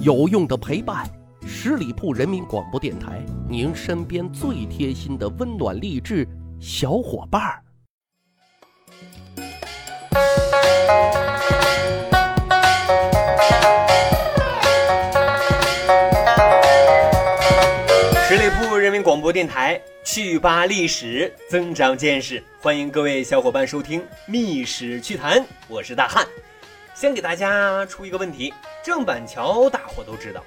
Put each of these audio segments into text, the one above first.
有用的陪伴，十里铺人民广播电台，您身边最贴心的温暖励志小伙伴儿。十里铺人民广播电台，趣吧历史，增长见识，欢迎各位小伙伴收听《密史趣谈》，我是大汉。先给大家出一个问题：郑板桥大伙都知道，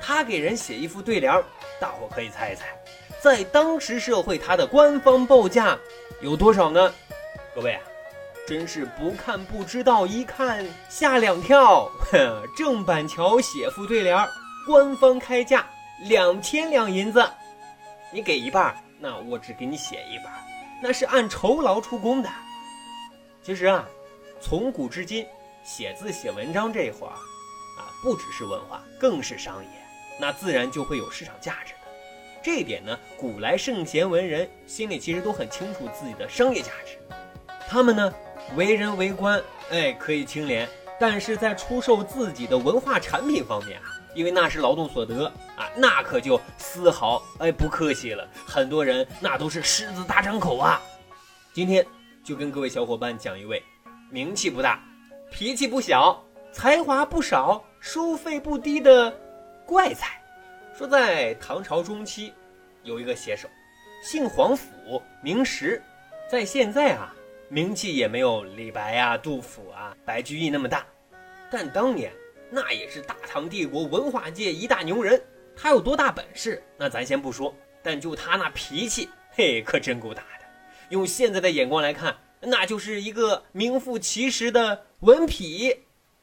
他给人写一副对联，大伙可以猜一猜，在当时社会他的官方报价有多少呢？各位啊，真是不看不知道，一看吓两跳。郑板桥写副对联，官方开价。两千两银子，你给一半，那我只给你写一半，那是按酬劳出工的。其实啊，从古至今，写字写文章这活儿啊，不只是文化，更是商业，那自然就会有市场价值的。这一点呢，古来圣贤文人心里其实都很清楚自己的商业价值。他们呢，为人为官，哎，可以清廉，但是在出售自己的文化产品方面啊。因为那是劳动所得啊，那可就丝毫哎不客气了。很多人那都是狮子大张口啊。今天就跟各位小伙伴讲一位，名气不大，脾气不小，才华不少，收费不低的怪才。说在唐朝中期，有一个写手，姓皇甫，名实，在现在啊，名气也没有李白啊、杜甫啊、白居易那么大，但当年。那也是大唐帝国文化界一大牛人，他有多大本事？那咱先不说，但就他那脾气，嘿，可真够大的。用现在的眼光来看，那就是一个名副其实的文痞。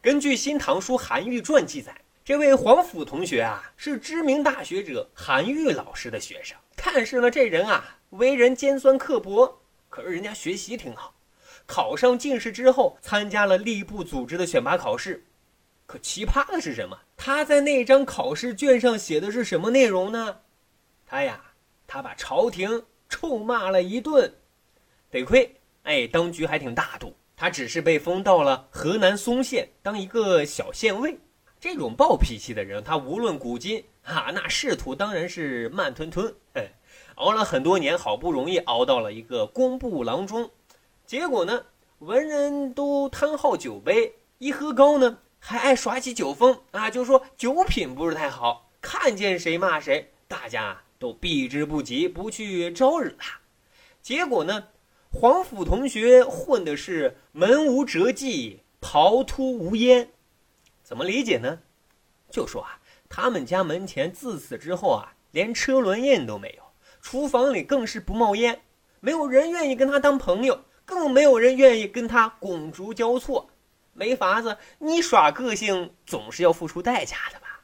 根据《新唐书·韩愈传》记载，这位皇甫同学啊，是知名大学者韩愈老师的学生。看似呢，这人啊，为人尖酸刻薄，可是人家学习挺好。考上进士之后，参加了吏部组织的选拔考试。可奇葩的是什么？他在那张考试卷上写的是什么内容呢？他呀，他把朝廷臭骂了一顿。得亏，哎，当局还挺大度，他只是被封到了河南嵩县当一个小县尉。这种暴脾气的人，他无论古今啊，那仕途当然是慢吞吞。哎，熬了很多年，好不容易熬到了一个工部郎中。结果呢，文人都贪好酒杯，一喝高呢。还爱耍起酒疯啊！就说酒品不是太好，看见谁骂谁，大家都避之不及，不去招惹他。结果呢，黄甫同学混的是门无辙迹，刨突无烟。怎么理解呢？就说啊，他们家门前自此之后啊，连车轮印都没有，厨房里更是不冒烟，没有人愿意跟他当朋友，更没有人愿意跟他拱烛交错。没法子，你耍个性总是要付出代价的吧？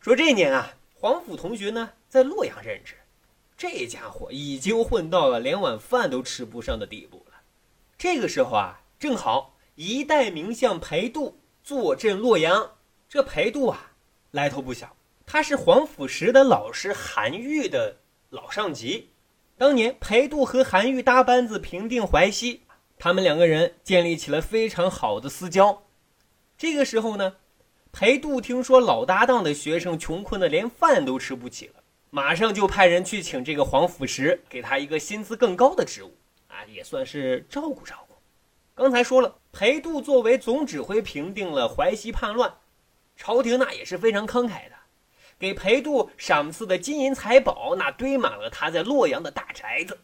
说这年啊，黄甫同学呢在洛阳任职，这家伙已经混到了连碗饭都吃不上的地步了。这个时候啊，正好一代名相裴度坐镇洛阳。这裴度啊，来头不小，他是黄甫时的老师韩愈的老上级。当年裴度和韩愈搭班子平定淮西。他们两个人建立起了非常好的私交。这个时候呢，裴度听说老搭档的学生穷困的连饭都吃不起了，马上就派人去请这个黄甫石，给他一个薪资更高的职务，啊，也算是照顾照顾。刚才说了，裴度作为总指挥平定了淮西叛乱，朝廷那也是非常慷慨的，给裴度赏赐的金银财宝那堆满了他在洛阳的大宅子。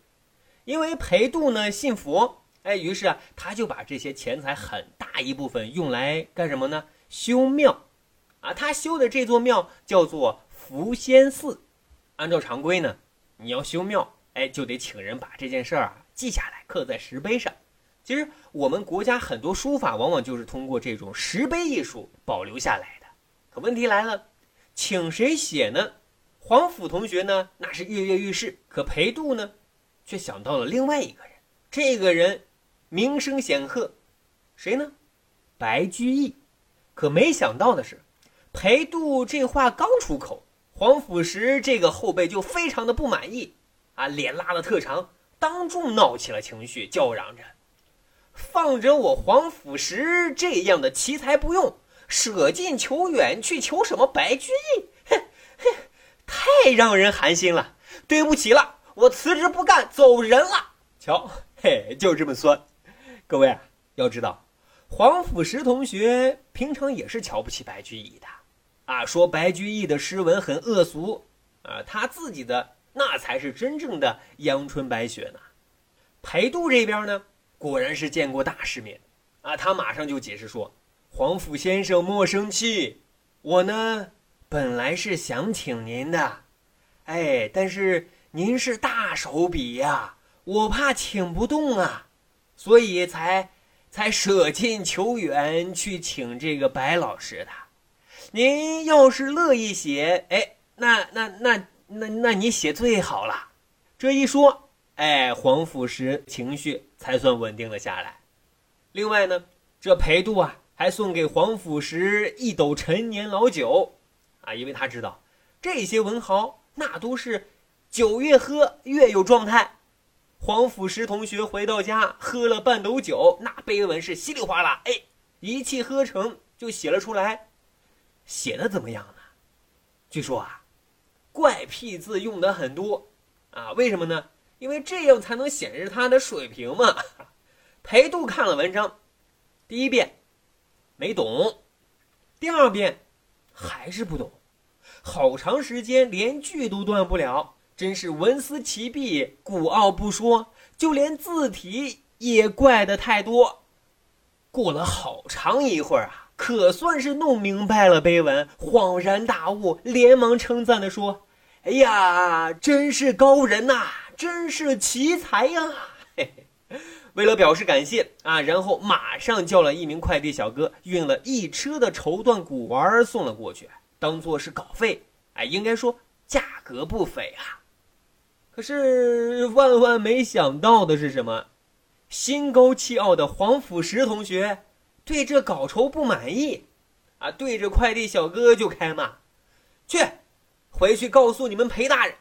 因为裴度呢信佛。哎，于是啊，他就把这些钱财很大一部分用来干什么呢？修庙，啊，他修的这座庙叫做福仙寺。按照常规呢，你要修庙，哎，就得请人把这件事儿啊记下来，刻在石碑上。其实我们国家很多书法往往就是通过这种石碑艺术保留下来的。可问题来了，请谁写呢？黄甫同学呢，那是跃跃欲试。可裴度呢，却想到了另外一个人，这个人。名声显赫，谁呢？白居易。可没想到的是，裴度这话刚出口，黄甫石这个后辈就非常的不满意，啊，脸拉的特长，当众闹起了情绪，叫嚷着：“放着我黄甫石这样的奇才不用，舍近求远去求什么白居易？哼哼，太让人寒心了。对不起了，我辞职不干，走人了。瞧，嘿，就这么酸。各位啊，要知道，黄甫石同学平常也是瞧不起白居易的，啊，说白居易的诗文很恶俗，啊，他自己的那才是真正的阳春白雪呢。裴度这边呢，果然是见过大世面，啊，他马上就解释说：“黄甫先生莫生气，我呢本来是想请您的，哎，但是您是大手笔呀，我怕请不动啊。”所以才，才舍近求远去请这个白老师的。您要是乐意写，哎，那那那那那你写最好了。这一说，哎，黄甫石情绪才算稳定了下来。另外呢，这裴度啊，还送给黄甫石一斗陈年老酒，啊，因为他知道这些文豪那都是酒越喝越有状态。黄甫石同学回到家，喝了半斗酒，那碑文是稀里哗啦，哎，一气呵成就写了出来。写的怎么样呢？据说啊，怪僻字用的很多，啊，为什么呢？因为这样才能显示他的水平嘛。裴度看了文章，第一遍没懂，第二遍还是不懂，好长时间连句都断不了。真是文思齐璧，古奥不说，就连字体也怪的太多。过了好长一会儿啊，可算是弄明白了碑文，恍然大悟，连忙称赞的说：“哎呀，真是高人呐，真是奇才呀！”嘿嘿，为了表示感谢啊，然后马上叫了一名快递小哥，运了一车的绸缎古玩送了过去，当做是稿费。哎，应该说价格不菲啊。可是万万没想到的是什么？心高气傲的黄甫石同学对这稿酬不满意，啊，对着快递小哥就开骂：“去，回去告诉你们裴大人，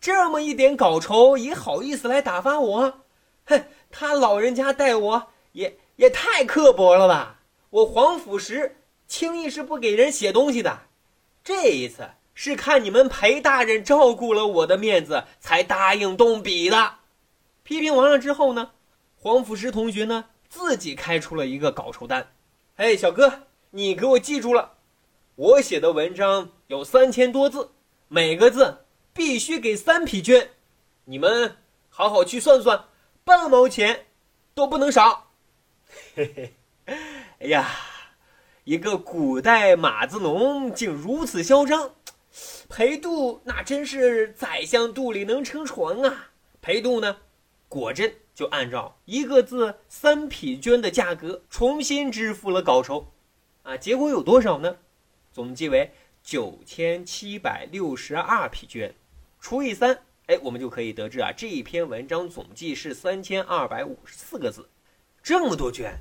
这么一点稿酬也好意思来打发我？哼，他老人家待我也也太刻薄了吧！我黄甫石轻易是不给人写东西的，这一次。”是看你们裴大人照顾了我的面子，才答应动笔的。批评完了之后呢，黄甫石同学呢自己开出了一个稿酬单。哎，小哥，你给我记住了，我写的文章有三千多字，每个字必须给三匹绢。你们好好去算算，半毛钱都不能少。嘿嘿，哎呀，一个古代马子农竟如此嚣张。裴度那真是宰相肚里能撑船啊！裴度呢，果真就按照一个字三匹绢的价格重新支付了稿酬，啊，结果有多少呢？总计为九千七百六十二匹绢，除以三，哎，我们就可以得知啊，这一篇文章总计是三千二百五十四个字，这么多绢，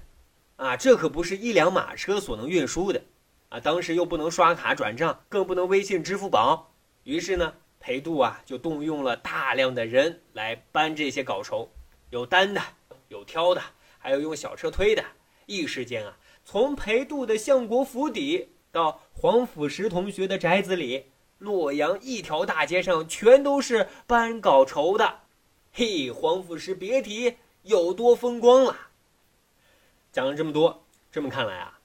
啊，这可不是一辆马车所能运输的。啊，当时又不能刷卡转账，更不能微信、支付宝，于是呢，裴度啊就动用了大量的人来搬这些稿酬，有担的，有挑的，还有用小车推的。一时间啊，从裴度的相国府邸到黄甫石同学的宅子里，洛阳一条大街上全都是搬稿酬的。嘿，黄甫石别提有多风光了。讲了这么多，这么看来啊。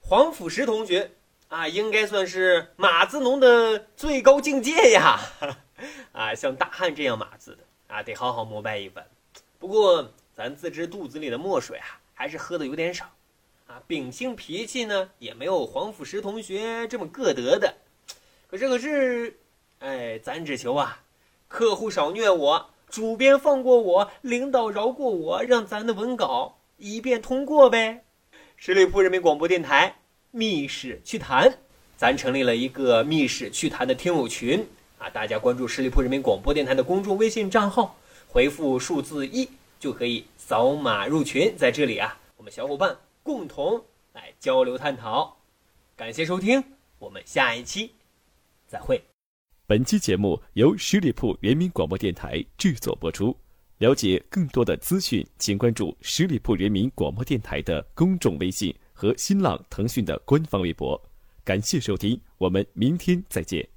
黄甫石同学啊，应该算是马字农的最高境界呀！啊，像大汉这样码字的啊，得好好膜拜一番。不过，咱自知肚子里的墨水啊，还是喝的有点少啊。秉性脾气呢，也没有黄甫石同学这么个得的。可是，可是，哎，咱只求啊，客户少虐我，主编放过我，领导饶过我，让咱的文稿一遍通过呗。十里铺人民广播电台《密室趣谈》，咱成立了一个《密室趣谈》的听友群啊！大家关注十里铺人民广播电台的公众微信账号，回复数字一就可以扫码入群。在这里啊，我们小伙伴共同来交流探讨。感谢收听，我们下一期再会。本期节目由十里铺人民广播电台制作播出。了解更多的资讯，请关注十里铺人民广播电台的公众微信和新浪、腾讯的官方微博。感谢收听，我们明天再见。